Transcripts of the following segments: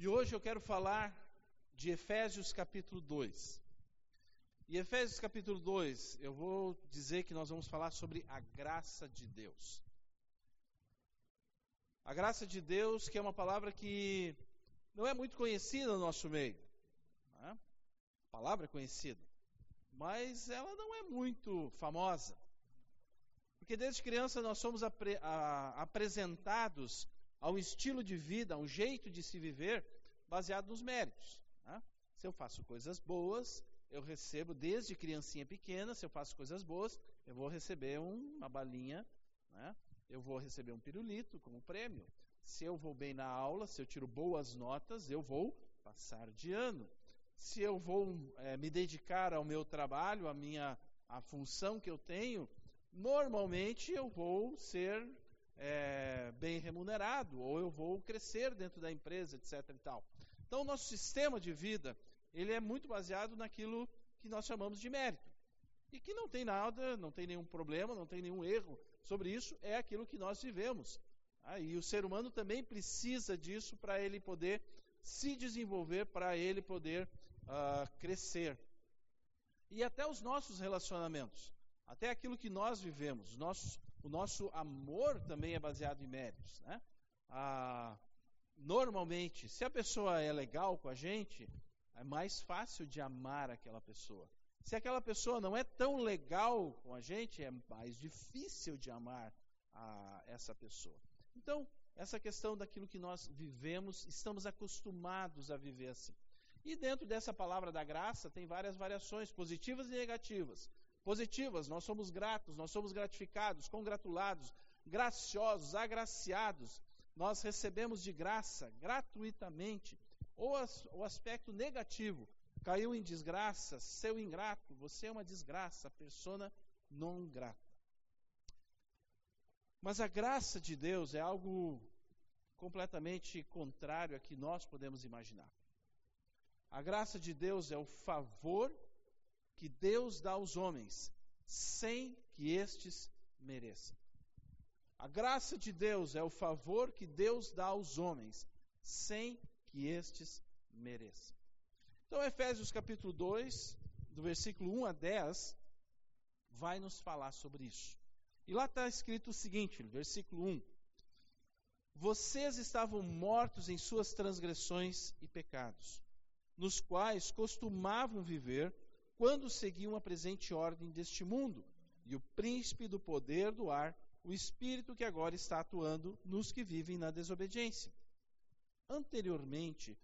E hoje eu quero falar de Efésios capítulo 2. E Efésios capítulo 2, eu vou dizer que nós vamos falar sobre a graça de Deus. A graça de Deus, que é uma palavra que não é muito conhecida no nosso meio. Né? A palavra é conhecida, mas ela não é muito famosa. Porque desde criança nós somos apre apresentados a um estilo de vida, a um jeito de se viver baseado nos méritos. Né? Se eu faço coisas boas, eu recebo desde criancinha pequena, se eu faço coisas boas, eu vou receber um, uma balinha, né? eu vou receber um pirulito como prêmio. Se eu vou bem na aula, se eu tiro boas notas, eu vou passar de ano. Se eu vou é, me dedicar ao meu trabalho, à minha a função que eu tenho, normalmente eu vou ser é, bem remunerado ou eu vou crescer dentro da empresa, etc. E tal. Então, o nosso sistema de vida ele é muito baseado naquilo que nós chamamos de mérito. E que não tem nada, não tem nenhum problema, não tem nenhum erro sobre isso, é aquilo que nós vivemos. Ah, e o ser humano também precisa disso para ele poder se desenvolver, para ele poder uh, crescer. E até os nossos relacionamentos, até aquilo que nós vivemos, nossos, o nosso amor também é baseado em méritos. Né? Ah, normalmente, se a pessoa é legal com a gente, é mais fácil de amar aquela pessoa. Se aquela pessoa não é tão legal com a gente, é mais difícil de amar a essa pessoa. Então, essa questão daquilo que nós vivemos, estamos acostumados a viver assim. E dentro dessa palavra da graça tem várias variações, positivas e negativas. Positivas, nós somos gratos, nós somos gratificados, congratulados, graciosos, agraciados. Nós recebemos de graça, gratuitamente. Ou as, o aspecto negativo, caiu em desgraça, seu ingrato, você é uma desgraça, persona non grata. Mas a graça de Deus é algo completamente contrário a que nós podemos imaginar. A graça de Deus é o favor que Deus dá aos homens, sem que estes mereçam. A graça de Deus é o favor que Deus dá aos homens, sem que estes mereçam. Então, Efésios capítulo 2, do versículo 1 a 10, vai nos falar sobre isso. E lá está escrito o seguinte, versículo 1: Vocês estavam mortos em suas transgressões e pecados, nos quais costumavam viver quando seguiam a presente ordem deste mundo e o príncipe do poder do ar, o espírito que agora está atuando nos que vivem na desobediência. Anteriormente,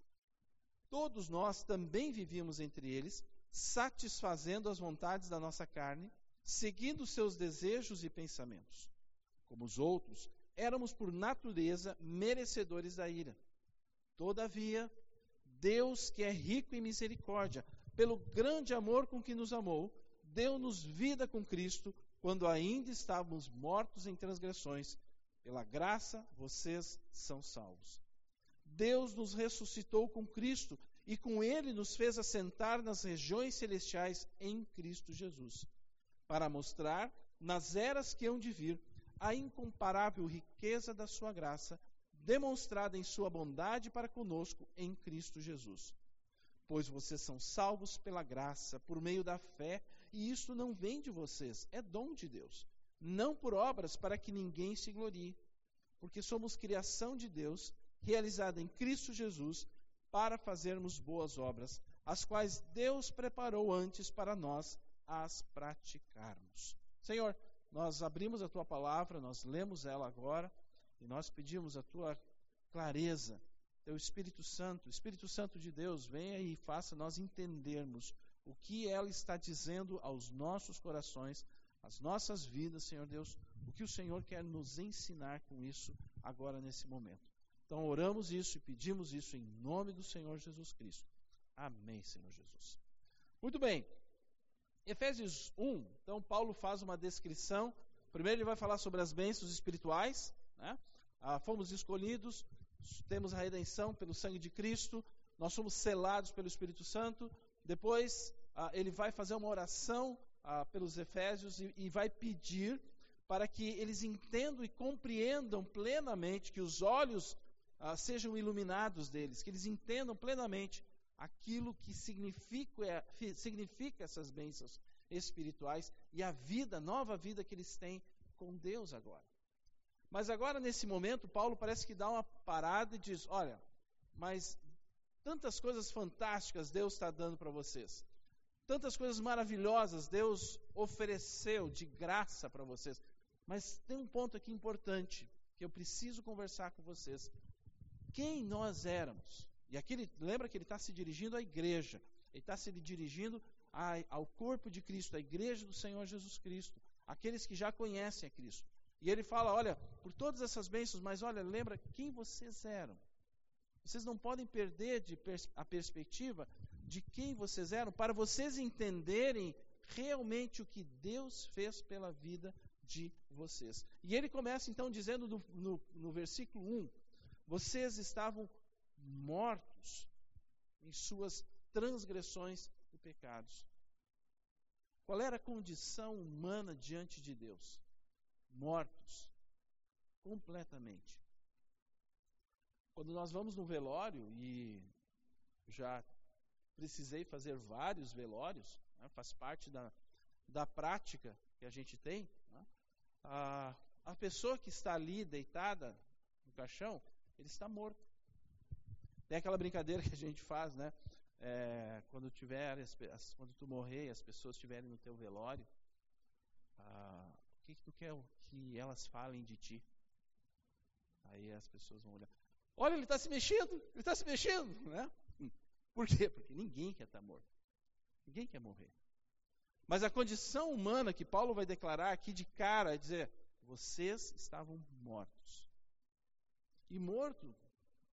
todos nós também vivíamos entre eles, satisfazendo as vontades da nossa carne, seguindo seus desejos e pensamentos. Como os outros, éramos por natureza merecedores da ira. Todavia, Deus, que é rico em misericórdia, pelo grande amor com que nos amou, deu-nos vida com Cristo, quando ainda estávamos mortos em transgressões. Pela graça, vocês são salvos. Deus nos ressuscitou com Cristo e com Ele nos fez assentar nas regiões celestiais em Cristo Jesus, para mostrar, nas eras que hão de vir, a incomparável riqueza da Sua graça, demonstrada em Sua bondade para conosco em Cristo Jesus. Pois vocês são salvos pela graça, por meio da fé, e isto não vem de vocês, é dom de Deus, não por obras para que ninguém se glorie, porque somos criação de Deus realizada em Cristo Jesus para fazermos boas obras, as quais Deus preparou antes para nós as praticarmos. Senhor, nós abrimos a tua palavra, nós lemos ela agora e nós pedimos a tua clareza, teu Espírito Santo, Espírito Santo de Deus, venha e faça nós entendermos o que ela está dizendo aos nossos corações, às nossas vidas, Senhor Deus, o que o Senhor quer nos ensinar com isso agora nesse momento. Então oramos isso e pedimos isso em nome do Senhor Jesus Cristo. Amém, Senhor Jesus. Muito bem. Efésios 1, então Paulo faz uma descrição. Primeiro ele vai falar sobre as bênçãos espirituais. Né? Ah, fomos escolhidos, temos a redenção pelo sangue de Cristo, nós somos selados pelo Espírito Santo. Depois ah, ele vai fazer uma oração ah, pelos Efésios e, e vai pedir para que eles entendam e compreendam plenamente que os olhos uh, sejam iluminados deles, que eles entendam plenamente aquilo que significa, é, significa essas bênçãos espirituais e a vida, nova vida que eles têm com Deus agora. Mas agora, nesse momento, Paulo parece que dá uma parada e diz: Olha, mas tantas coisas fantásticas Deus está dando para vocês. Tantas coisas maravilhosas Deus ofereceu de graça para vocês. Mas tem um ponto aqui importante que eu preciso conversar com vocês. Quem nós éramos? E aqui ele, lembra que ele está se dirigindo à igreja, ele está se dirigindo a, ao corpo de Cristo, à igreja do Senhor Jesus Cristo, aqueles que já conhecem a Cristo. E ele fala: olha, por todas essas bênçãos, mas olha, lembra quem vocês eram. Vocês não podem perder de pers a perspectiva de quem vocês eram, para vocês entenderem realmente o que Deus fez pela vida de vocês. E ele começa então dizendo no, no, no versículo 1: Vocês estavam mortos em suas transgressões e pecados. Qual era a condição humana diante de Deus? Mortos. Completamente. Quando nós vamos no velório, e já precisei fazer vários velórios, né, faz parte da, da prática que a gente tem, né, a, a pessoa que está ali deitada no caixão, ele está morto. Tem aquela brincadeira que a gente faz, né? É, quando tiver, quando tu morrer, as pessoas estiverem no teu velório, ah, que, que tu quer que elas falem de ti? Aí as pessoas vão olhar. Olha, ele está se mexendo, ele está se mexendo, né? Por quê? Porque ninguém quer estar tá morto. Ninguém quer morrer. Mas a condição humana que Paulo vai declarar aqui de cara é dizer: vocês estavam mortos. E morto,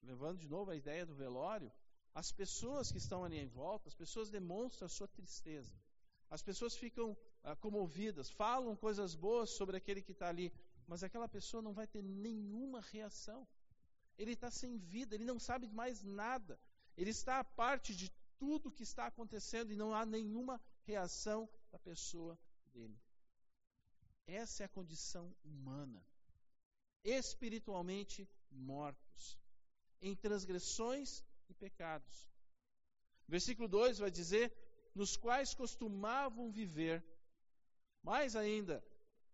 levando de novo a ideia do velório, as pessoas que estão ali em volta, as pessoas demonstram a sua tristeza. As pessoas ficam ah, comovidas, falam coisas boas sobre aquele que está ali, mas aquela pessoa não vai ter nenhuma reação. Ele está sem vida, ele não sabe mais nada. Ele está à parte de tudo que está acontecendo e não há nenhuma reação da pessoa dele. Essa é a condição humana. Espiritualmente mortos, em transgressões e pecados. Versículo 2 vai dizer: nos quais costumavam viver, mais ainda,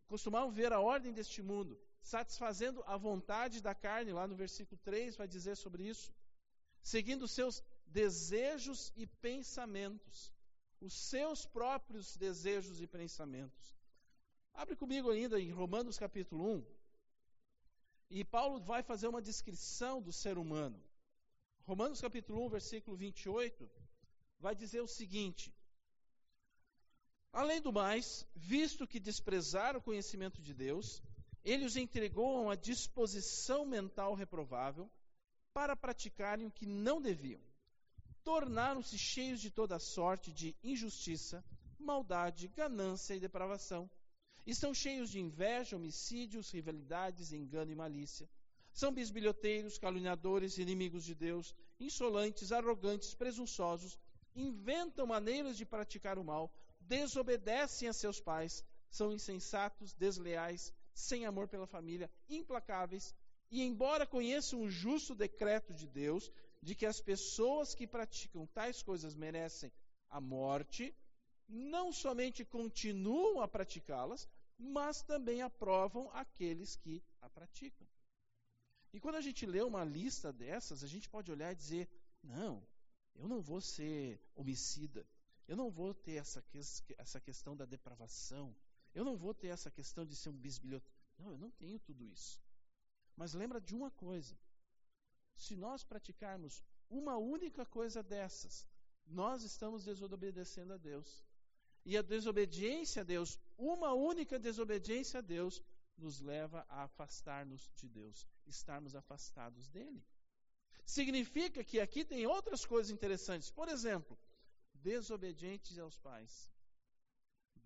costumavam ver a ordem deste mundo, satisfazendo a vontade da carne, lá no versículo 3 vai dizer sobre isso, seguindo seus desejos e pensamentos, os seus próprios desejos e pensamentos. Abre comigo ainda em Romanos capítulo 1. E Paulo vai fazer uma descrição do ser humano. Romanos capítulo 1, versículo 28, vai dizer o seguinte: Além do mais, visto que desprezaram o conhecimento de Deus, ele os entregou a uma disposição mental reprovável para praticarem o que não deviam. Tornaram-se cheios de toda sorte de injustiça, maldade, ganância e depravação. Estão cheios de inveja, homicídios, rivalidades, engano e malícia. São bisbilhoteiros, caluniadores, inimigos de Deus, insolentes, arrogantes, presunçosos, inventam maneiras de praticar o mal, desobedecem a seus pais, são insensatos, desleais, sem amor pela família, implacáveis, e embora conheçam o justo decreto de Deus de que as pessoas que praticam tais coisas merecem a morte, não somente continuam a praticá-las, mas também aprovam aqueles que a praticam. E quando a gente lê uma lista dessas, a gente pode olhar e dizer: não, eu não vou ser homicida, eu não vou ter essa, essa questão da depravação, eu não vou ter essa questão de ser um bisbilhoteiro. Não, eu não tenho tudo isso. Mas lembra de uma coisa: se nós praticarmos uma única coisa dessas, nós estamos desobedecendo a Deus. E a desobediência a Deus, uma única desobediência a Deus, nos leva a afastar-nos de Deus, estarmos afastados dele. Significa que aqui tem outras coisas interessantes. Por exemplo, desobedientes aos pais.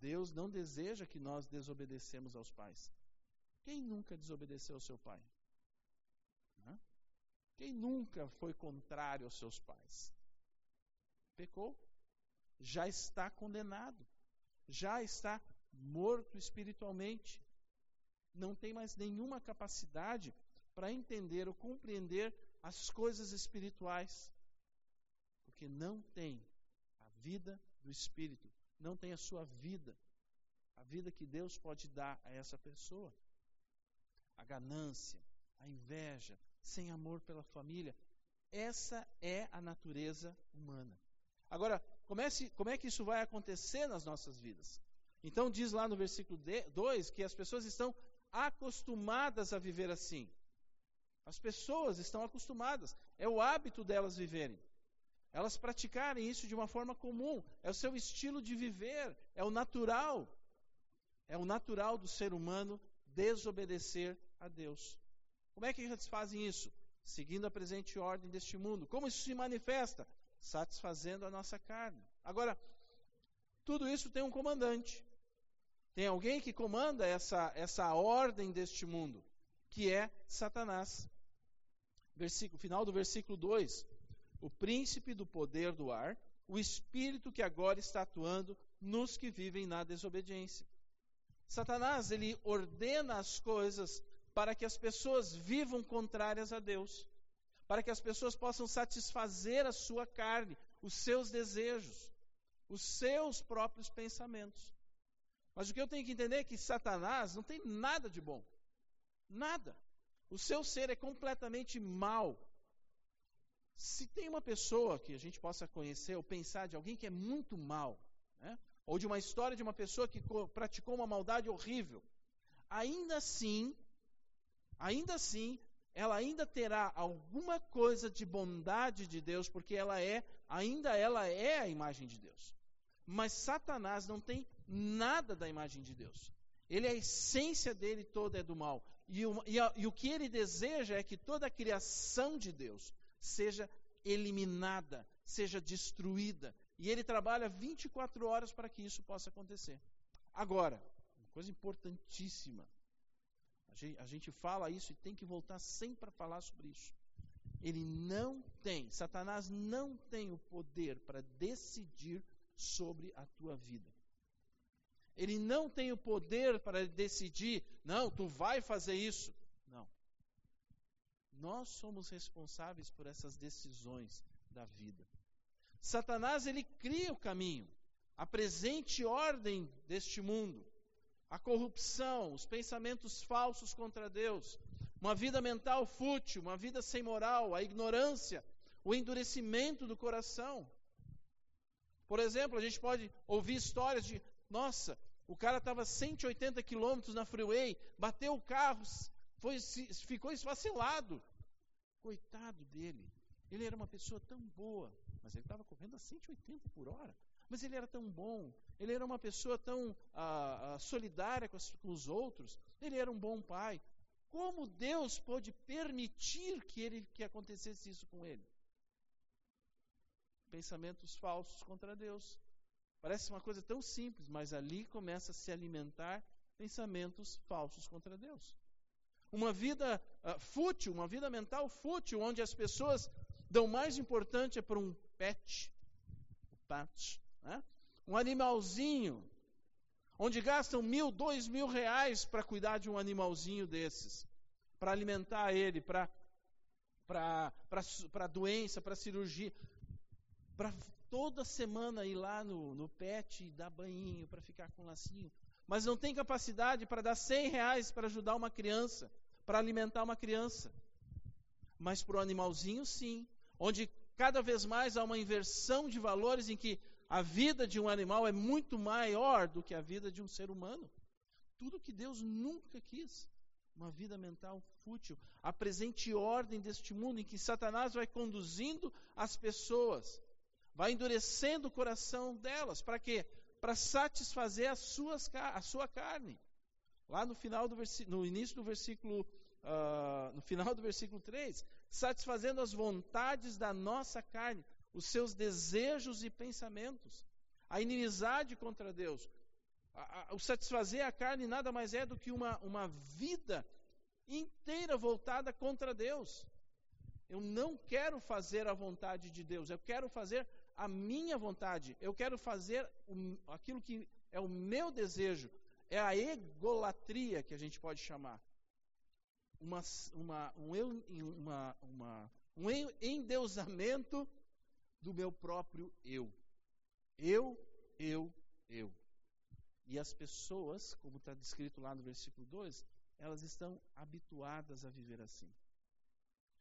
Deus não deseja que nós desobedecemos aos pais. Quem nunca desobedeceu ao seu pai? Quem nunca foi contrário aos seus pais? Pecou. Já está condenado. Já está morto espiritualmente não tem mais nenhuma capacidade para entender ou compreender as coisas espirituais, porque não tem a vida do Espírito, não tem a sua vida, a vida que Deus pode dar a essa pessoa. A ganância, a inveja, sem amor pela família, essa é a natureza humana. Agora, como é, como é que isso vai acontecer nas nossas vidas? Então, diz lá no versículo 2 que as pessoas estão acostumadas a viver assim. As pessoas estão acostumadas, é o hábito delas viverem. Elas praticarem isso de uma forma comum, é o seu estilo de viver, é o natural. É o natural do ser humano desobedecer a Deus. Como é que eles fazem isso? Seguindo a presente ordem deste mundo. Como isso se manifesta? Satisfazendo a nossa carne. Agora, tudo isso tem um comandante. Tem alguém que comanda essa, essa ordem deste mundo, que é Satanás. Versículo, final do versículo 2. O príncipe do poder do ar, o espírito que agora está atuando nos que vivem na desobediência. Satanás, ele ordena as coisas para que as pessoas vivam contrárias a Deus, para que as pessoas possam satisfazer a sua carne, os seus desejos, os seus próprios pensamentos. Mas o que eu tenho que entender é que Satanás não tem nada de bom. Nada. O seu ser é completamente mal. Se tem uma pessoa que a gente possa conhecer ou pensar de alguém que é muito mal, né? ou de uma história de uma pessoa que praticou uma maldade horrível, ainda assim, ainda assim, ela ainda terá alguma coisa de bondade de Deus, porque ela é, ainda ela é a imagem de Deus. Mas Satanás não tem nada da imagem de Deus. Ele, a essência dele toda é do mal. E o, e, a, e o que ele deseja é que toda a criação de Deus seja eliminada, seja destruída. E ele trabalha 24 horas para que isso possa acontecer. Agora, uma coisa importantíssima. A gente, a gente fala isso e tem que voltar sempre para falar sobre isso. Ele não tem, Satanás não tem o poder para decidir sobre a tua vida. Ele não tem o poder para decidir, não, tu vai fazer isso. Não. Nós somos responsáveis por essas decisões da vida. Satanás, ele cria o caminho, a presente ordem deste mundo, a corrupção, os pensamentos falsos contra Deus, uma vida mental fútil, uma vida sem moral, a ignorância, o endurecimento do coração. Por exemplo, a gente pode ouvir histórias de nossa, o cara estava 180 quilômetros na freeway, bateu o carro, foi, ficou esfacelado. Coitado dele. Ele era uma pessoa tão boa, mas ele estava correndo a 180 por hora. Mas ele era tão bom, ele era uma pessoa tão ah, ah, solidária com, as, com os outros, ele era um bom pai. Como Deus pôde permitir que, ele, que acontecesse isso com ele? Pensamentos falsos contra Deus. Parece uma coisa tão simples, mas ali começa a se alimentar pensamentos falsos contra Deus. Uma vida uh, fútil, uma vida mental fútil, onde as pessoas dão mais importância para um pet, pet né? um animalzinho, onde gastam mil, dois mil reais para cuidar de um animalzinho desses, para alimentar ele, para para doença, para cirurgia, para toda semana ir lá no, no pet e dar banhinho para ficar com lacinho, mas não tem capacidade para dar 100 reais para ajudar uma criança, para alimentar uma criança. Mas para o animalzinho, sim, onde cada vez mais há uma inversão de valores em que a vida de um animal é muito maior do que a vida de um ser humano. Tudo que Deus nunca quis. Uma vida mental fútil. A presente ordem deste mundo em que Satanás vai conduzindo as pessoas vai endurecendo o coração delas. Para quê? Para satisfazer as suas, a sua carne. Lá no final do no início do versículo, uh, no final do versículo 3, satisfazendo as vontades da nossa carne, os seus desejos e pensamentos, a inimizade contra Deus. A, a, o satisfazer a carne nada mais é do que uma, uma vida inteira voltada contra Deus. Eu não quero fazer a vontade de Deus, eu quero fazer a minha vontade, eu quero fazer aquilo que é o meu desejo, é a egolatria que a gente pode chamar. Uma, uma, um, uma, uma um endeusamento do meu próprio eu. Eu, eu, eu. E as pessoas, como está descrito lá no versículo 2, elas estão habituadas a viver assim.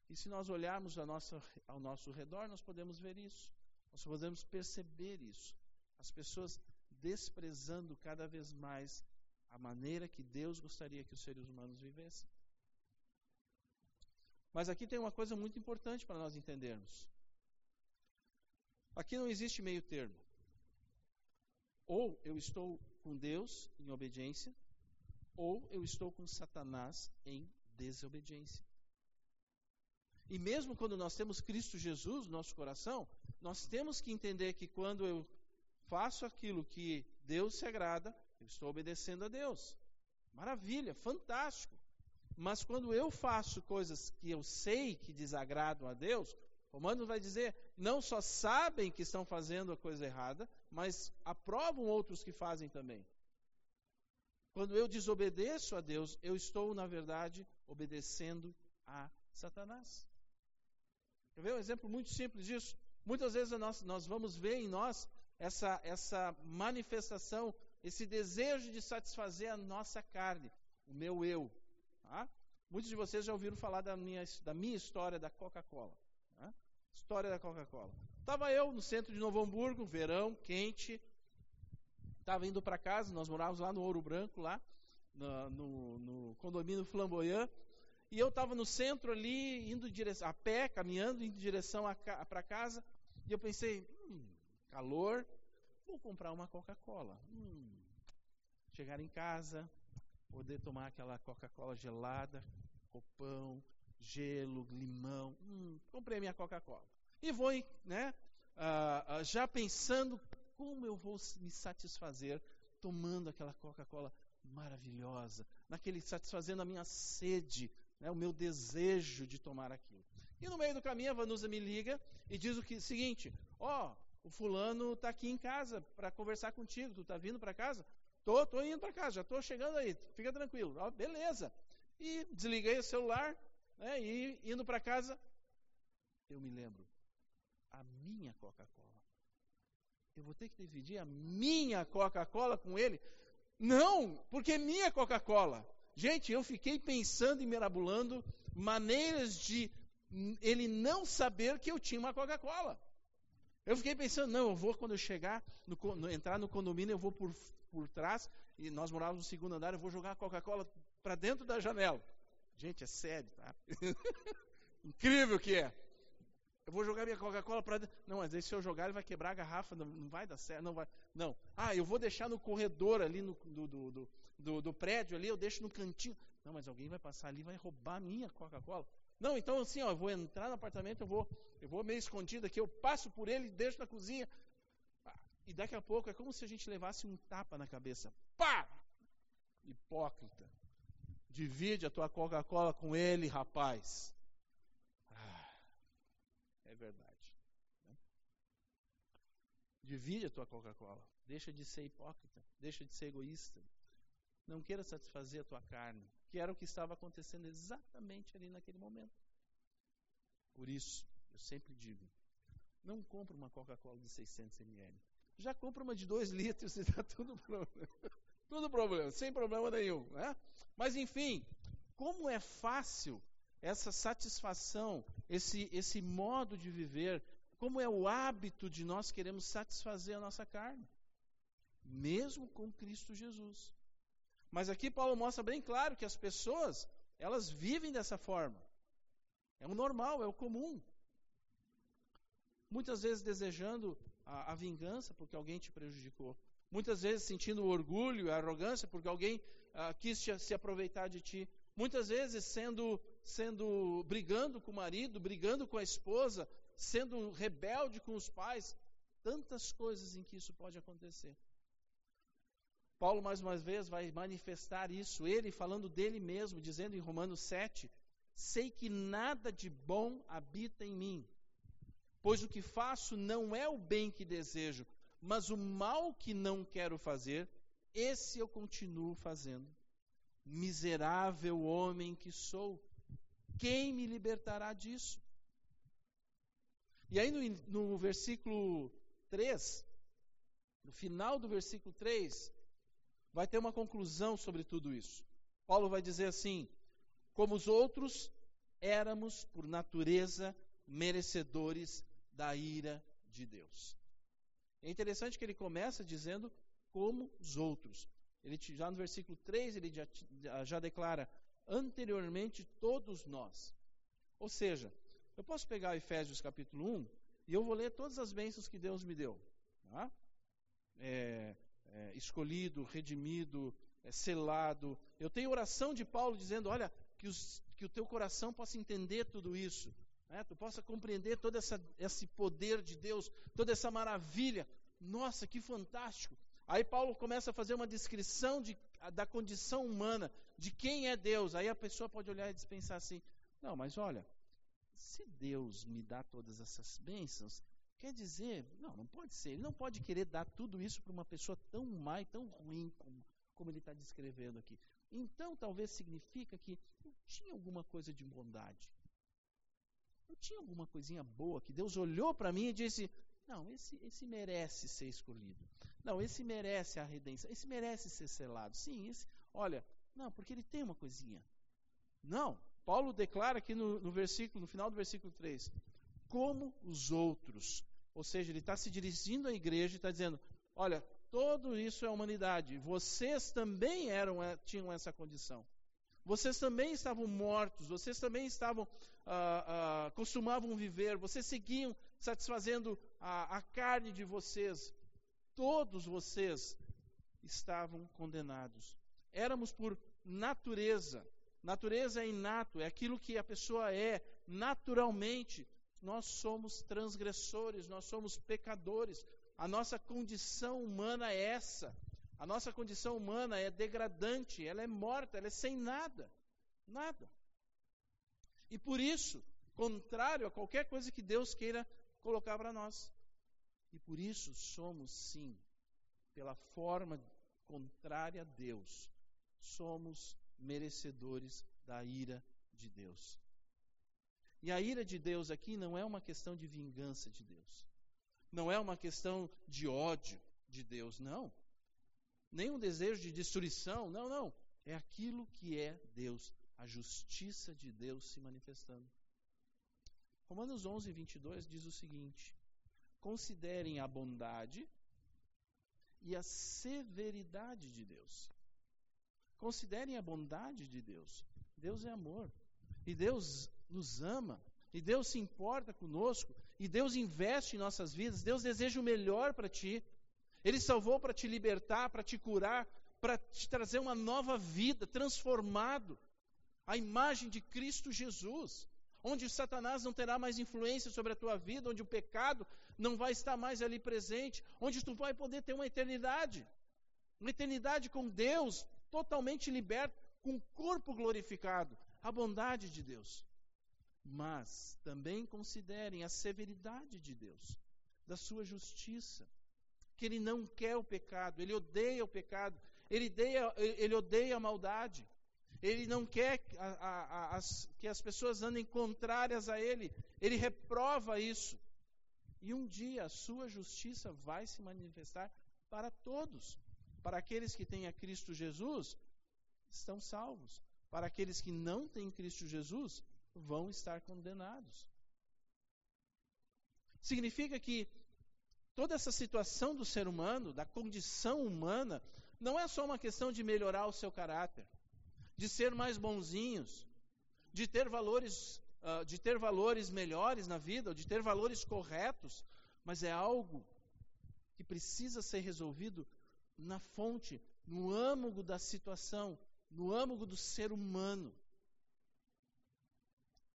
E se nós olharmos nossa, ao nosso redor, nós podemos ver isso. Nós podemos perceber isso. As pessoas desprezando cada vez mais a maneira que Deus gostaria que os seres humanos vivessem. Mas aqui tem uma coisa muito importante para nós entendermos. Aqui não existe meio termo. Ou eu estou com Deus em obediência, ou eu estou com Satanás em desobediência. E mesmo quando nós temos Cristo Jesus no nosso coração, nós temos que entender que quando eu faço aquilo que Deus se agrada, eu estou obedecendo a Deus. Maravilha, fantástico. Mas quando eu faço coisas que eu sei que desagradam a Deus, Romanos vai dizer, não só sabem que estão fazendo a coisa errada, mas aprovam outros que fazem também. Quando eu desobedeço a Deus, eu estou, na verdade, obedecendo a Satanás. Quer ver um exemplo muito simples disso? Muitas vezes nós, nós vamos ver em nós essa, essa manifestação, esse desejo de satisfazer a nossa carne, o meu eu. Tá? Muitos de vocês já ouviram falar da minha, da minha história da Coca-Cola. Tá? História da Coca-Cola. Estava eu no centro de Novo Hamburgo, verão, quente. Estava indo para casa, nós morávamos lá no Ouro Branco, lá no, no, no condomínio Flamboyant. E eu estava no centro ali, indo direção, a pé, caminhando, em direção para casa. E eu pensei, hum, calor, vou comprar uma Coca-Cola. Hum, chegar em casa, poder tomar aquela Coca-Cola gelada, copão, gelo, limão. Hum, comprei minha Coca-Cola. E vou, né, uh, uh, já pensando como eu vou me satisfazer tomando aquela Coca-Cola maravilhosa, naquele satisfazendo a minha sede, né, o meu desejo de tomar aquilo. E no meio do caminho a Vanusa me liga e diz o que, seguinte: ó, oh, o fulano está aqui em casa para conversar contigo. Tu está vindo para casa? Tô, tô indo para casa, já tô chegando aí. Fica tranquilo. Oh, beleza. E desliguei o celular, né, e indo para casa, eu me lembro a minha Coca-Cola. Eu vou ter que dividir a minha Coca-Cola com ele? Não, porque é minha Coca-Cola. Gente, eu fiquei pensando e mirabulando maneiras de ele não saber que eu tinha uma Coca-Cola. Eu fiquei pensando, não, eu vou quando eu chegar, no, no, entrar no condomínio, eu vou por, por trás, e nós morávamos no segundo andar, eu vou jogar a Coca-Cola para dentro da janela. Gente, é sério, tá? Incrível que é. Eu vou jogar minha Coca-Cola para dentro. Não, mas se eu jogar, ele vai quebrar a garrafa, não, não, vai dar certo, não vai. Não. Ah, eu vou deixar no corredor ali no, do, do, do, do prédio ali, eu deixo no cantinho. Não, mas alguém vai passar ali e vai roubar a minha Coca-Cola. Não, então assim, ó, eu vou entrar no apartamento, eu vou, eu vou meio escondido aqui, eu passo por ele deixo na cozinha. E daqui a pouco é como se a gente levasse um tapa na cabeça. Pá! Hipócrita. Divide a tua Coca-Cola com ele, rapaz. Ah, é verdade. Né? Divide a tua Coca-Cola. Deixa de ser hipócrita. Deixa de ser egoísta. Não queira satisfazer a tua carne que era o que estava acontecendo exatamente ali naquele momento. Por isso, eu sempre digo: não compre uma Coca-Cola de 600 ml. Já compra uma de 2 litros e está tudo problema. tudo problema, sem problema nenhum. Né? Mas, enfim, como é fácil essa satisfação, esse, esse modo de viver, como é o hábito de nós queremos satisfazer a nossa carne, mesmo com Cristo Jesus. Mas aqui Paulo mostra bem claro que as pessoas, elas vivem dessa forma. É o normal, é o comum. Muitas vezes desejando a, a vingança porque alguém te prejudicou. Muitas vezes sentindo orgulho a arrogância porque alguém ah, quis te, se aproveitar de ti. Muitas vezes sendo, sendo brigando com o marido, brigando com a esposa, sendo rebelde com os pais. Tantas coisas em que isso pode acontecer. Paulo, mais uma vez, vai manifestar isso, ele falando dele mesmo, dizendo em Romanos 7: Sei que nada de bom habita em mim, pois o que faço não é o bem que desejo, mas o mal que não quero fazer, esse eu continuo fazendo. Miserável homem que sou, quem me libertará disso? E aí no, no versículo 3, no final do versículo 3, vai ter uma conclusão sobre tudo isso. Paulo vai dizer assim: como os outros, éramos por natureza merecedores da ira de Deus. É interessante que ele começa dizendo como os outros. Ele já no versículo 3 ele já, já declara anteriormente todos nós. Ou seja, eu posso pegar Efésios capítulo 1 e eu vou ler todas as bênçãos que Deus me deu. Tá? É, é, escolhido, redimido, é, selado. Eu tenho oração de Paulo dizendo: olha, que, os, que o teu coração possa entender tudo isso, né? tu possa compreender todo essa, esse poder de Deus, toda essa maravilha. Nossa, que fantástico! Aí Paulo começa a fazer uma descrição de, da condição humana, de quem é Deus. Aí a pessoa pode olhar e pensar assim: não, mas olha, se Deus me dá todas essas bênçãos, quer dizer, não, não pode ser. Ele não pode querer dar tudo isso para uma pessoa tão má e tão ruim como, como ele está descrevendo aqui. Então, talvez significa que não tinha alguma coisa de bondade. Não tinha alguma coisinha boa que Deus olhou para mim e disse: Não, esse, esse merece ser escolhido. Não, esse merece a redenção. Esse merece ser selado. Sim, esse. Olha, não, porque ele tem uma coisinha. Não. Paulo declara aqui no, no versículo, no final do versículo 3, como os outros. Ou seja, ele está se dirigindo à igreja e está dizendo: Olha, Todo isso é humanidade. Vocês também eram, eh, tinham essa condição. Vocês também estavam mortos. Vocês também estavam ah, ah, costumavam viver. Vocês seguiam satisfazendo a, a carne de vocês. Todos vocês estavam condenados. Éramos por natureza. Natureza é inato, é aquilo que a pessoa é naturalmente. Nós somos transgressores, nós somos pecadores, a nossa condição humana é essa. A nossa condição humana é degradante, ela é morta, ela é sem nada. Nada. E por isso, contrário a qualquer coisa que Deus queira colocar para nós. E por isso somos, sim, pela forma contrária a Deus, somos merecedores da ira de Deus. E a ira de Deus aqui não é uma questão de vingança de Deus não é uma questão de ódio de Deus, não. Nem um desejo de destruição, não, não. É aquilo que é Deus, a justiça de Deus se manifestando. Romanos 11, 22 diz o seguinte: Considerem a bondade e a severidade de Deus. Considerem a bondade de Deus. Deus é amor. E Deus nos ama. E Deus se importa conosco, e Deus investe em nossas vidas, Deus deseja o melhor para ti. Ele salvou para te libertar, para te curar, para te trazer uma nova vida, transformado. A imagem de Cristo Jesus, onde Satanás não terá mais influência sobre a tua vida, onde o pecado não vai estar mais ali presente, onde tu vai poder ter uma eternidade. Uma eternidade com Deus, totalmente liberto, com o corpo glorificado. A bondade de Deus mas também considerem a severidade de Deus, da sua justiça, que Ele não quer o pecado, Ele odeia o pecado, Ele odeia, ele odeia a maldade, Ele não quer a, a, a, que as pessoas andem contrárias a Ele, Ele reprova isso. E um dia a sua justiça vai se manifestar para todos. Para aqueles que têm a Cristo Jesus, estão salvos. Para aqueles que não têm Cristo Jesus, vão estar condenados. Significa que toda essa situação do ser humano, da condição humana, não é só uma questão de melhorar o seu caráter, de ser mais bonzinhos, de ter valores, uh, de ter valores melhores na vida, de ter valores corretos, mas é algo que precisa ser resolvido na fonte, no âmago da situação, no âmago do ser humano.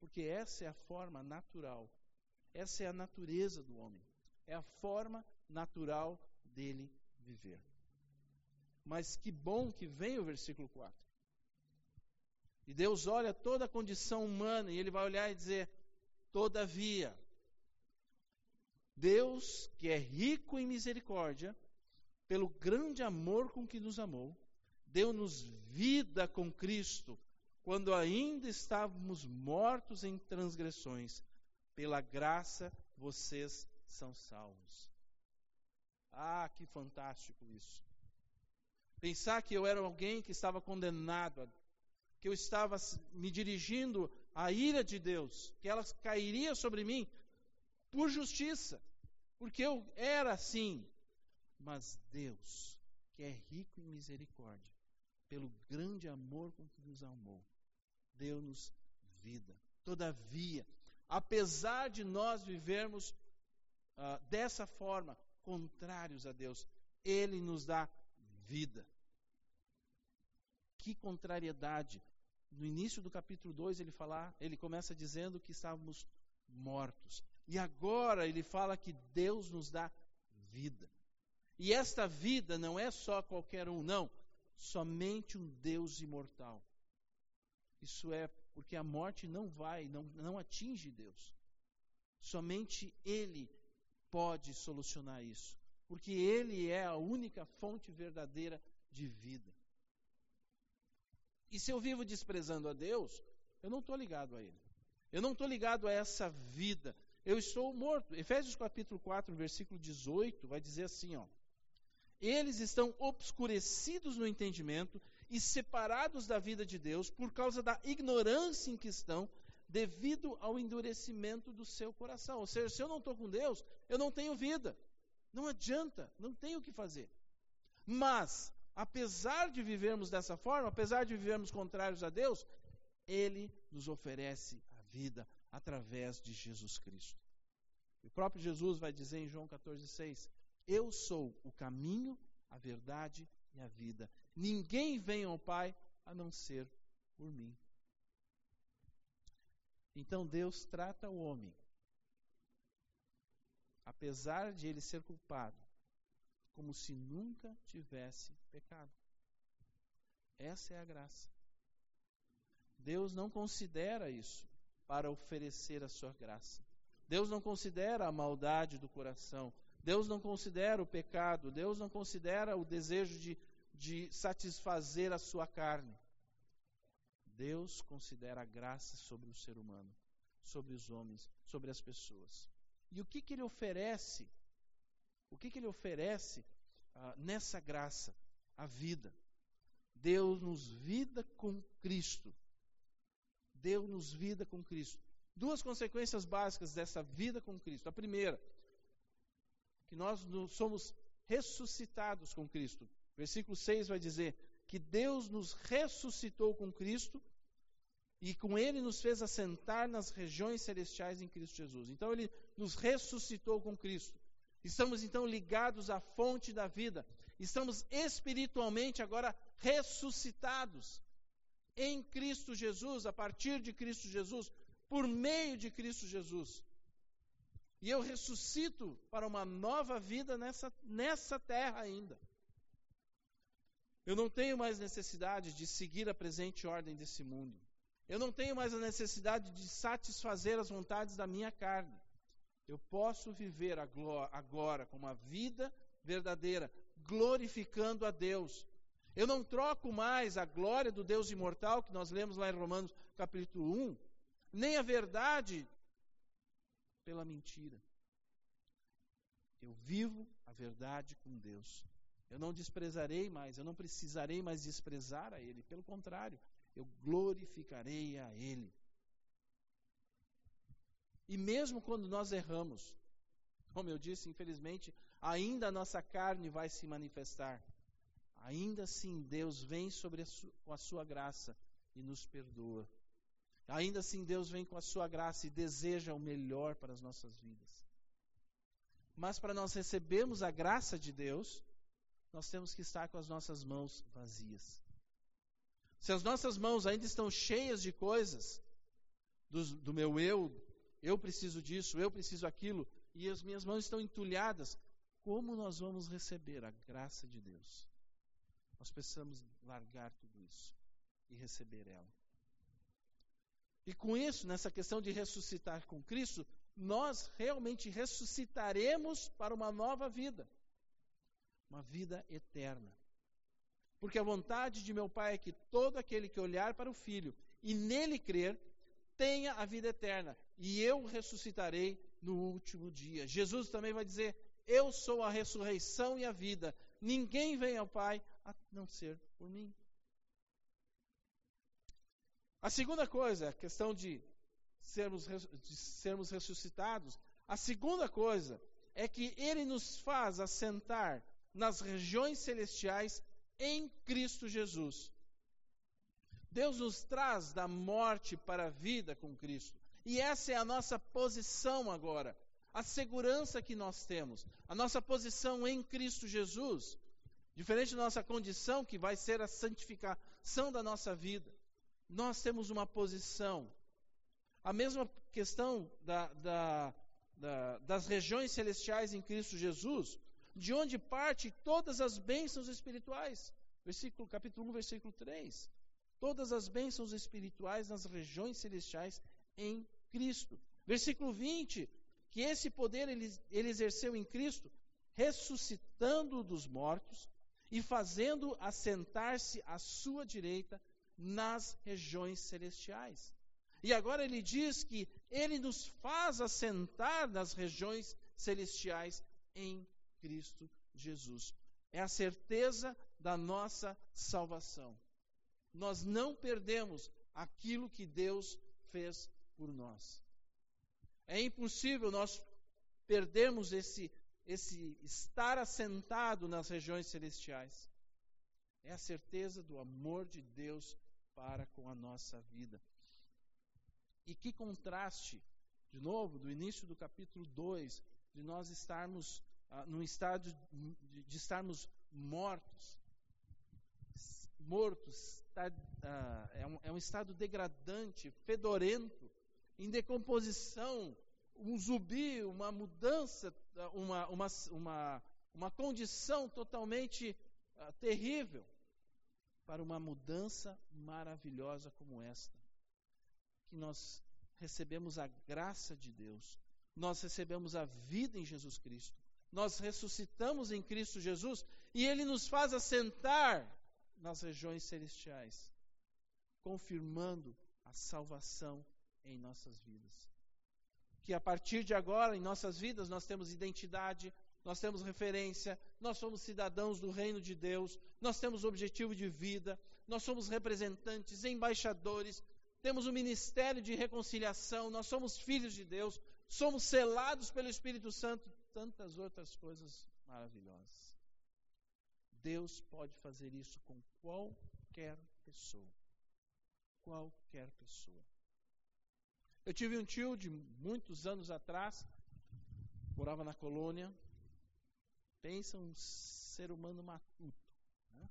Porque essa é a forma natural, essa é a natureza do homem, é a forma natural dele viver. Mas que bom que vem o versículo 4. E Deus olha toda a condição humana e ele vai olhar e dizer: Todavia, Deus, que é rico em misericórdia, pelo grande amor com que nos amou, deu-nos vida com Cristo quando ainda estávamos mortos em transgressões, pela graça vocês são salvos. Ah, que fantástico isso. Pensar que eu era alguém que estava condenado, que eu estava me dirigindo à ira de Deus, que ela cairia sobre mim por justiça, porque eu era assim. Mas Deus, que é rico em misericórdia, pelo grande amor com que nos amou, deu-nos vida. Todavia, apesar de nós vivermos uh, dessa forma, contrários a Deus, Ele nos dá vida. Que contrariedade. No início do capítulo 2, ele, ele começa dizendo que estávamos mortos. E agora ele fala que Deus nos dá vida. E esta vida não é só qualquer um, não. Somente um Deus imortal. Isso é porque a morte não vai, não, não atinge Deus. Somente Ele pode solucionar isso, porque Ele é a única fonte verdadeira de vida. E se eu vivo desprezando a Deus, eu não estou ligado a Ele. Eu não estou ligado a essa vida. Eu estou morto. Efésios capítulo 4, versículo 18, vai dizer assim, ó. Eles estão obscurecidos no entendimento e separados da vida de Deus por causa da ignorância em que estão, devido ao endurecimento do seu coração. Ou seja, se eu não estou com Deus, eu não tenho vida. Não adianta, não tenho o que fazer. Mas, apesar de vivermos dessa forma, apesar de vivermos contrários a Deus, Ele nos oferece a vida através de Jesus Cristo. O próprio Jesus vai dizer em João 14,6: Eu sou o caminho, a verdade e a vida. Ninguém vem ao Pai a não ser por mim. Então Deus trata o homem, apesar de ele ser culpado, como se nunca tivesse pecado. Essa é a graça. Deus não considera isso para oferecer a sua graça. Deus não considera a maldade do coração. Deus não considera o pecado. Deus não considera o desejo de de satisfazer a sua carne. Deus considera a graça sobre o ser humano, sobre os homens, sobre as pessoas. E o que, que ele oferece? O que, que ele oferece ah, nessa graça? A vida. Deus nos vida com Cristo. Deus nos vida com Cristo. Duas consequências básicas dessa vida com Cristo. A primeira, que nós somos ressuscitados com Cristo. Versículo 6 vai dizer que Deus nos ressuscitou com Cristo e com ele nos fez assentar nas regiões celestiais em Cristo Jesus. Então ele nos ressuscitou com Cristo. Estamos então ligados à fonte da vida. Estamos espiritualmente agora ressuscitados em Cristo Jesus, a partir de Cristo Jesus, por meio de Cristo Jesus. E eu ressuscito para uma nova vida nessa, nessa terra ainda. Eu não tenho mais necessidade de seguir a presente ordem desse mundo. Eu não tenho mais a necessidade de satisfazer as vontades da minha carne. Eu posso viver agora com uma vida verdadeira, glorificando a Deus. Eu não troco mais a glória do Deus imortal, que nós lemos lá em Romanos capítulo 1, nem a verdade pela mentira. Eu vivo a verdade com Deus. Eu não desprezarei mais, eu não precisarei mais desprezar a Ele. Pelo contrário, eu glorificarei a Ele. E mesmo quando nós erramos, como eu disse, infelizmente, ainda a nossa carne vai se manifestar. Ainda assim, Deus vem sobre a com a sua graça e nos perdoa. Ainda assim, Deus vem com a sua graça e deseja o melhor para as nossas vidas. Mas para nós recebermos a graça de Deus, nós temos que estar com as nossas mãos vazias. Se as nossas mãos ainda estão cheias de coisas, do, do meu eu, eu preciso disso, eu preciso aquilo, e as minhas mãos estão entulhadas, como nós vamos receber a graça de Deus? Nós precisamos largar tudo isso e receber ela. E com isso, nessa questão de ressuscitar com Cristo, nós realmente ressuscitaremos para uma nova vida uma vida eterna. Porque a vontade de meu Pai é que todo aquele que olhar para o Filho e nele crer, tenha a vida eterna, e eu ressuscitarei no último dia. Jesus também vai dizer: Eu sou a ressurreição e a vida. Ninguém vem ao Pai a não ser por mim. A segunda coisa, a questão de sermos, de sermos ressuscitados. A segunda coisa é que ele nos faz assentar nas regiões celestiais em Cristo Jesus. Deus nos traz da morte para a vida com Cristo. E essa é a nossa posição agora, a segurança que nós temos, a nossa posição em Cristo Jesus, diferente da nossa condição, que vai ser a santificação da nossa vida. Nós temos uma posição. A mesma questão da, da, da, das regiões celestiais em Cristo Jesus, de onde parte todas as bênçãos espirituais. Versículo, capítulo 1, versículo 3. Todas as bênçãos espirituais nas regiões celestiais em Cristo. Versículo 20, que esse poder ele, ele exerceu em Cristo, ressuscitando dos mortos e fazendo assentar-se à sua direita nas regiões celestiais. E agora ele diz que ele nos faz assentar nas regiões celestiais em Cristo Jesus. É a certeza da nossa salvação. Nós não perdemos aquilo que Deus fez por nós. É impossível nós perdermos esse, esse estar assentado nas regiões celestiais. É a certeza do amor de Deus para com a nossa vida. E que contraste, de novo, do início do capítulo 2, de nós estarmos ah, num estado de, de, estarmos mortos. Mortos, ah, é, um, é um estado degradante, fedorento, em decomposição, um zumbi, uma mudança, uma, uma, uma, uma condição totalmente uh, terrível, para uma mudança maravilhosa como esta. Que nós recebemos a graça de Deus, nós recebemos a vida em Jesus Cristo, nós ressuscitamos em Cristo Jesus e Ele nos faz assentar nas regiões celestiais, confirmando a salvação em nossas vidas. Que a partir de agora, em nossas vidas, nós temos identidade, nós temos referência, nós somos cidadãos do reino de Deus, nós temos objetivo de vida, nós somos representantes, embaixadores, temos o um ministério de reconciliação, nós somos filhos de Deus, somos selados pelo Espírito Santo, tantas outras coisas maravilhosas. Deus pode fazer isso com qualquer pessoa. Qualquer pessoa. Eu tive um tio de muitos anos atrás, morava na colônia. Pensa um ser humano matuto. Né?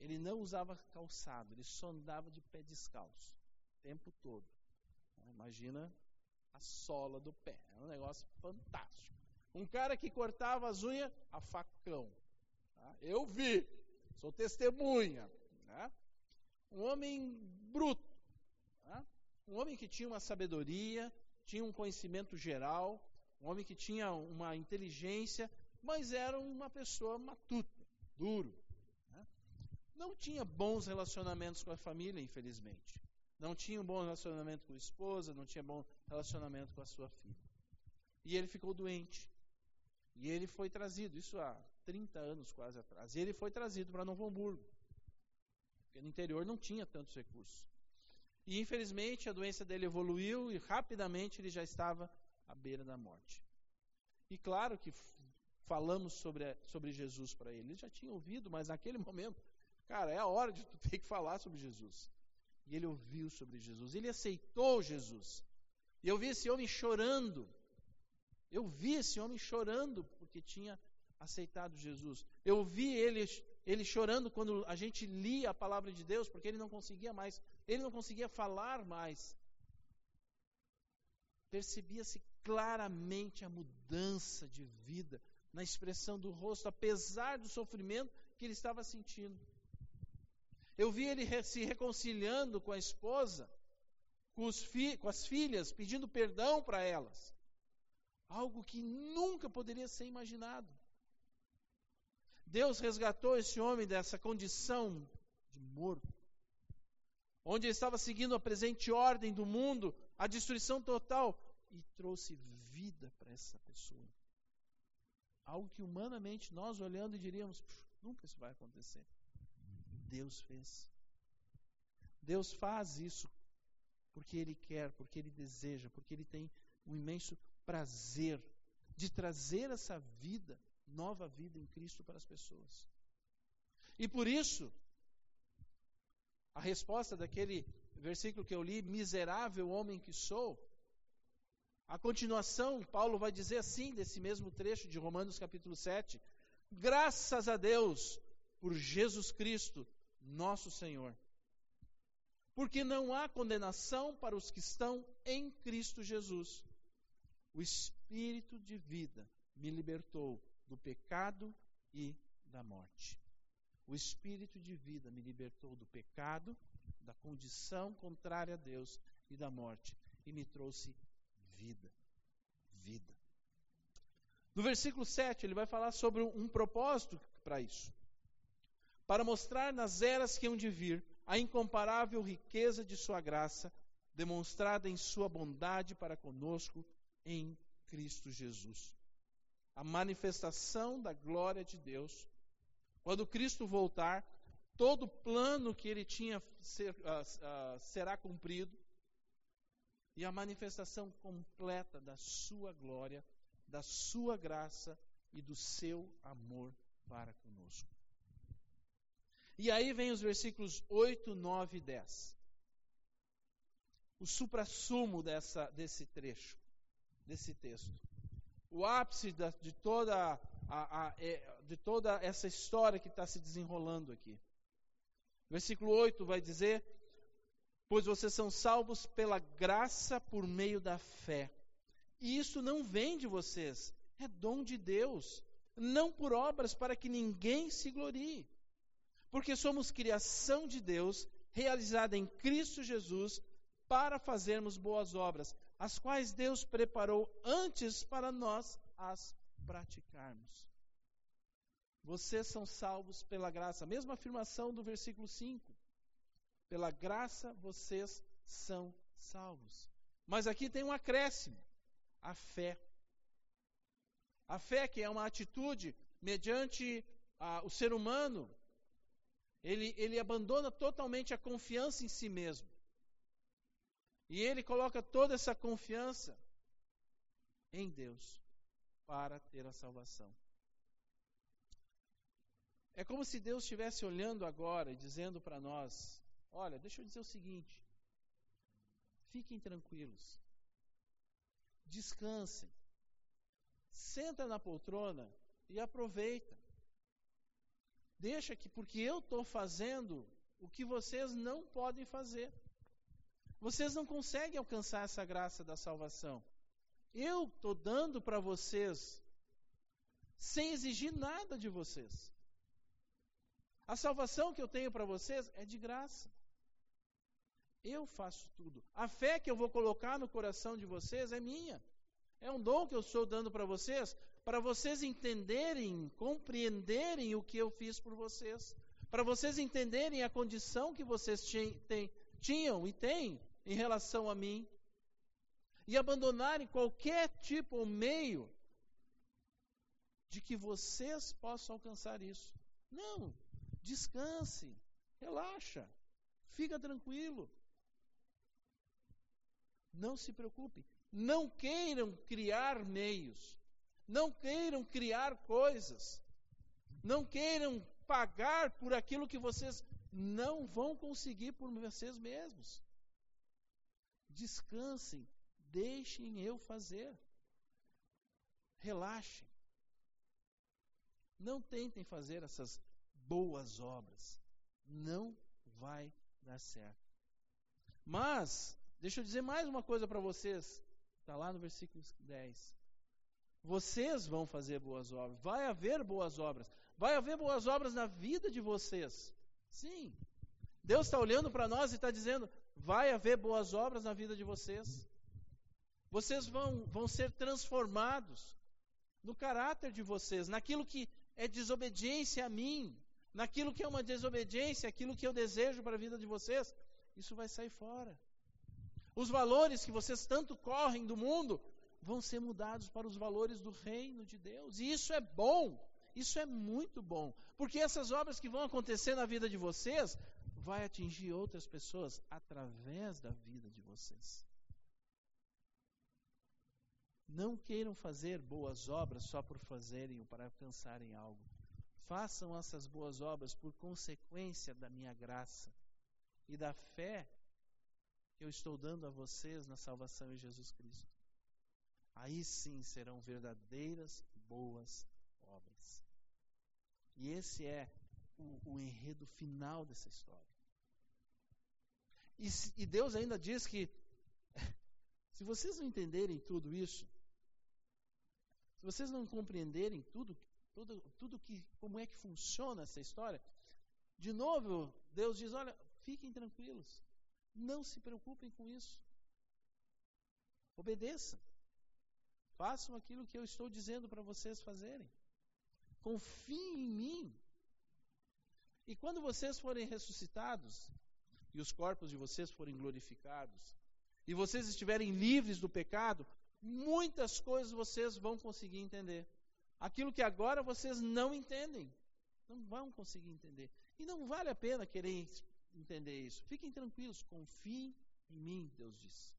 Ele não usava calçado, ele só andava de pé descalço o tempo todo. Né? Imagina a sola do pé. É um negócio fantástico. Um cara que cortava as unhas a facão. Tá? Eu vi, sou testemunha. Né? Um homem bruto um homem que tinha uma sabedoria, tinha um conhecimento geral, um homem que tinha uma inteligência, mas era uma pessoa matuta, duro. Né? Não tinha bons relacionamentos com a família, infelizmente. Não tinha um bom relacionamento com a esposa, não tinha bom relacionamento com a sua filha. E ele ficou doente. E ele foi trazido, isso há 30 anos quase atrás. E ele foi trazido para Novo Hamburgo. Porque no interior não tinha tantos recursos. E infelizmente a doença dele evoluiu e rapidamente ele já estava à beira da morte. E claro que falamos sobre, sobre Jesus para ele. Ele já tinha ouvido, mas naquele momento, cara, é a hora de tu ter que falar sobre Jesus. E ele ouviu sobre Jesus. Ele aceitou Jesus. E eu vi esse homem chorando. Eu vi esse homem chorando porque tinha aceitado Jesus. Eu vi ele, ele chorando quando a gente lia a palavra de Deus, porque ele não conseguia mais, ele não conseguia falar mais. Percebia-se claramente a mudança de vida na expressão do rosto, apesar do sofrimento que ele estava sentindo. Eu vi ele se reconciliando com a esposa, com, com as filhas, pedindo perdão para elas. Algo que nunca poderia ser imaginado. Deus resgatou esse homem dessa condição de morto, onde ele estava seguindo a presente ordem do mundo, a destruição total. e trouxe vida para essa pessoa. Algo que humanamente nós olhando diríamos, nunca isso vai acontecer. Deus fez. Deus faz isso porque Ele quer, porque Ele deseja, porque Ele tem um imenso prazer de trazer essa vida, nova vida em Cristo para as pessoas. E por isso, a resposta daquele versículo que eu li, miserável homem que sou, a continuação, Paulo vai dizer assim, desse mesmo trecho de Romanos capítulo 7, graças a Deus por Jesus Cristo, nosso Senhor. Porque não há condenação para os que estão em Cristo Jesus. O Espírito de vida me libertou do pecado e da morte. O Espírito de vida me libertou do pecado, da condição contrária a Deus e da morte, e me trouxe vida. Vida. No versículo 7, ele vai falar sobre um propósito para isso. Para mostrar nas eras que hão de vir a incomparável riqueza de Sua graça, demonstrada em Sua bondade para conosco em Cristo Jesus. A manifestação da glória de Deus. Quando Cristo voltar, todo plano que ele tinha ser, uh, uh, será cumprido e a manifestação completa da sua glória, da sua graça e do seu amor para conosco. E aí vem os versículos 8, 9 e 10. O suprassumo dessa, desse trecho, desse texto. O ápice da, de, toda a, a, é, de toda essa história que está se desenrolando aqui. Versículo 8 vai dizer: Pois vocês são salvos pela graça por meio da fé. E isso não vem de vocês, é dom de Deus, não por obras para que ninguém se glorie. Porque somos criação de Deus, realizada em Cristo Jesus, para fazermos boas obras, as quais Deus preparou antes para nós as praticarmos. Vocês são salvos pela graça. Mesma afirmação do versículo 5. Pela graça vocês são salvos. Mas aqui tem um acréscimo: a fé. A fé, que é uma atitude mediante o ser humano ele, ele abandona totalmente a confiança em si mesmo. E ele coloca toda essa confiança em Deus para ter a salvação. É como se Deus estivesse olhando agora e dizendo para nós: Olha, deixa eu dizer o seguinte. Fiquem tranquilos. Descansem. Senta na poltrona e aproveita. Deixa que, porque eu estou fazendo o que vocês não podem fazer. Vocês não conseguem alcançar essa graça da salvação. Eu estou dando para vocês sem exigir nada de vocês. A salvação que eu tenho para vocês é de graça. Eu faço tudo. A fé que eu vou colocar no coração de vocês é minha. É um dom que eu estou dando para vocês, para vocês entenderem, compreenderem o que eu fiz por vocês, para vocês entenderem a condição que vocês tinham e têm em relação a mim, e abandonarem qualquer tipo ou meio de que vocês possam alcançar isso. Não, descanse, relaxa, fica tranquilo. Não se preocupe. Não queiram criar meios. Não queiram criar coisas. Não queiram pagar por aquilo que vocês não vão conseguir por vocês mesmos. Descansem, deixem eu fazer. Relaxem. Não tentem fazer essas boas obras. Não vai dar certo. Mas, deixa eu dizer mais uma coisa para vocês. Está lá no versículo 10. Vocês vão fazer boas obras. Vai haver boas obras. Vai haver boas obras na vida de vocês. Sim. Deus está olhando para nós e está dizendo: vai haver boas obras na vida de vocês. Vocês vão, vão ser transformados no caráter de vocês, naquilo que é desobediência a mim, naquilo que é uma desobediência, aquilo que eu desejo para a vida de vocês. Isso vai sair fora. Os valores que vocês tanto correm do mundo vão ser mudados para os valores do reino de Deus. E isso é bom. Isso é muito bom, porque essas obras que vão acontecer na vida de vocês vai atingir outras pessoas através da vida de vocês. Não queiram fazer boas obras só por fazerem ou para alcançarem algo. Façam essas boas obras por consequência da minha graça e da fé eu estou dando a vocês na salvação em Jesus Cristo. Aí sim serão verdadeiras boas obras. E esse é o, o enredo final dessa história. E, e Deus ainda diz que se vocês não entenderem tudo isso, se vocês não compreenderem tudo, tudo, tudo que, como é que funciona essa história, de novo, Deus diz: olha, fiquem tranquilos, não se preocupem com isso. Obedeçam. Façam aquilo que eu estou dizendo para vocês fazerem. Confiem em mim. E quando vocês forem ressuscitados, e os corpos de vocês forem glorificados, e vocês estiverem livres do pecado, muitas coisas vocês vão conseguir entender. Aquilo que agora vocês não entendem, não vão conseguir entender. E não vale a pena querer entender isso. Fiquem tranquilos, confiem em mim, Deus diz.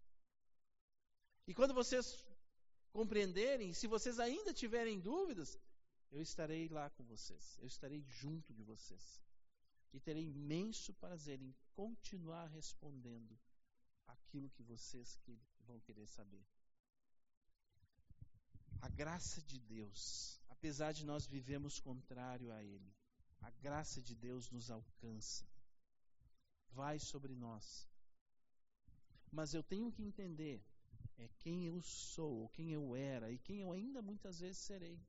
E quando vocês compreenderem, se vocês ainda tiverem dúvidas, eu estarei lá com vocês, eu estarei junto de vocês. E terei imenso prazer em continuar respondendo aquilo que vocês que vão querer saber. A graça de Deus, apesar de nós vivemos contrário a Ele, a graça de Deus nos alcança, vai sobre nós. Mas eu tenho que entender é quem eu sou, quem eu era e quem eu ainda muitas vezes serei.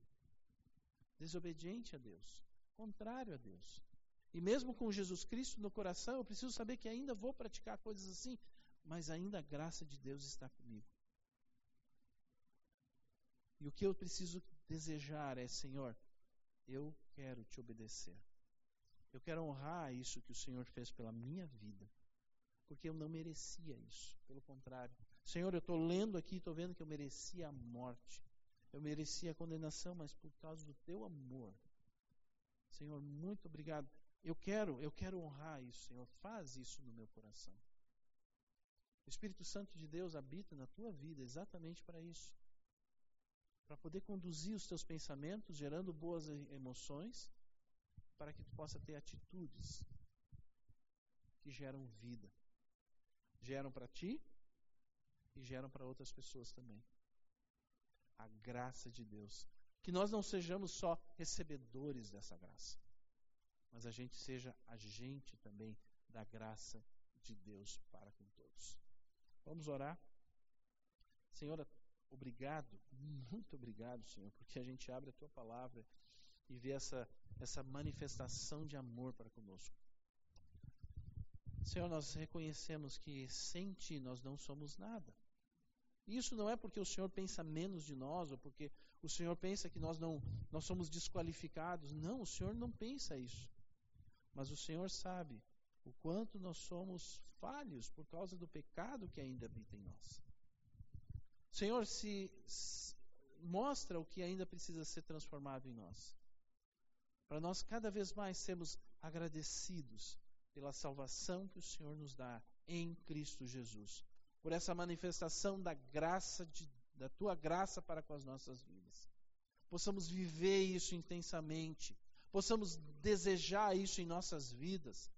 Desobediente a Deus, contrário a Deus. E mesmo com Jesus Cristo no coração, eu preciso saber que ainda vou praticar coisas assim, mas ainda a graça de Deus está comigo. E o que eu preciso desejar é, Senhor, eu quero te obedecer. Eu quero honrar isso que o Senhor fez pela minha vida, porque eu não merecia isso. Pelo contrário, Senhor, eu estou lendo aqui, estou vendo que eu merecia a morte, eu merecia a condenação, mas por causa do Teu amor, Senhor, muito obrigado. Eu quero, eu quero honrar isso, Senhor. Faz isso no meu coração. O Espírito Santo de Deus habita na tua vida exatamente para isso para poder conduzir os teus pensamentos, gerando boas emoções, para que tu possa ter atitudes que geram vida. Geram para ti e geram para outras pessoas também. A graça de Deus. Que nós não sejamos só recebedores dessa graça, mas a gente seja agente também da graça de Deus para com todos. Vamos orar? Senhora, obrigado, muito obrigado, Senhor, porque a gente abre a tua palavra e vê essa, essa manifestação de amor para conosco. Senhor, nós reconhecemos que sem ti nós não somos nada. Isso não é porque o Senhor pensa menos de nós ou porque o Senhor pensa que nós não nós somos desqualificados. Não, o Senhor não pensa isso. Mas o Senhor sabe o quanto nós somos falhos por causa do pecado que ainda habita em nós. Senhor, se, se mostra o que ainda precisa ser transformado em nós. Para nós cada vez mais sermos agradecidos pela salvação que o Senhor nos dá em Cristo Jesus, por essa manifestação da graça de, da tua graça para com as nossas vidas. Possamos viver isso intensamente, possamos desejar isso em nossas vidas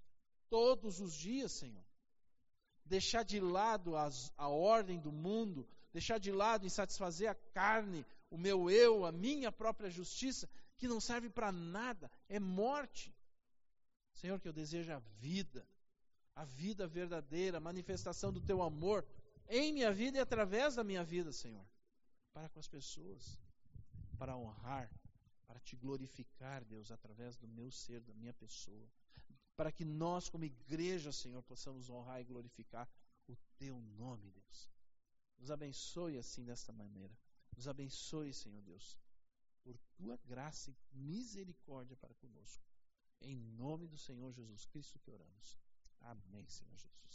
todos os dias, Senhor. Deixar de lado as, a ordem do mundo, deixar de lado e satisfazer a carne, o meu eu, a minha própria justiça, que não serve para nada, é morte. Senhor, que eu desejo a vida, a vida verdadeira, a manifestação do teu amor em minha vida e através da minha vida, Senhor, para com as pessoas, para honrar, para te glorificar, Deus, através do meu ser, da minha pessoa, para que nós, como igreja, Senhor, possamos honrar e glorificar o teu nome, Deus. Nos abençoe assim desta maneira. Nos abençoe, Senhor Deus, por tua graça e misericórdia para conosco. Em nome do Senhor Jesus Cristo que oramos. Amém, Senhor Jesus.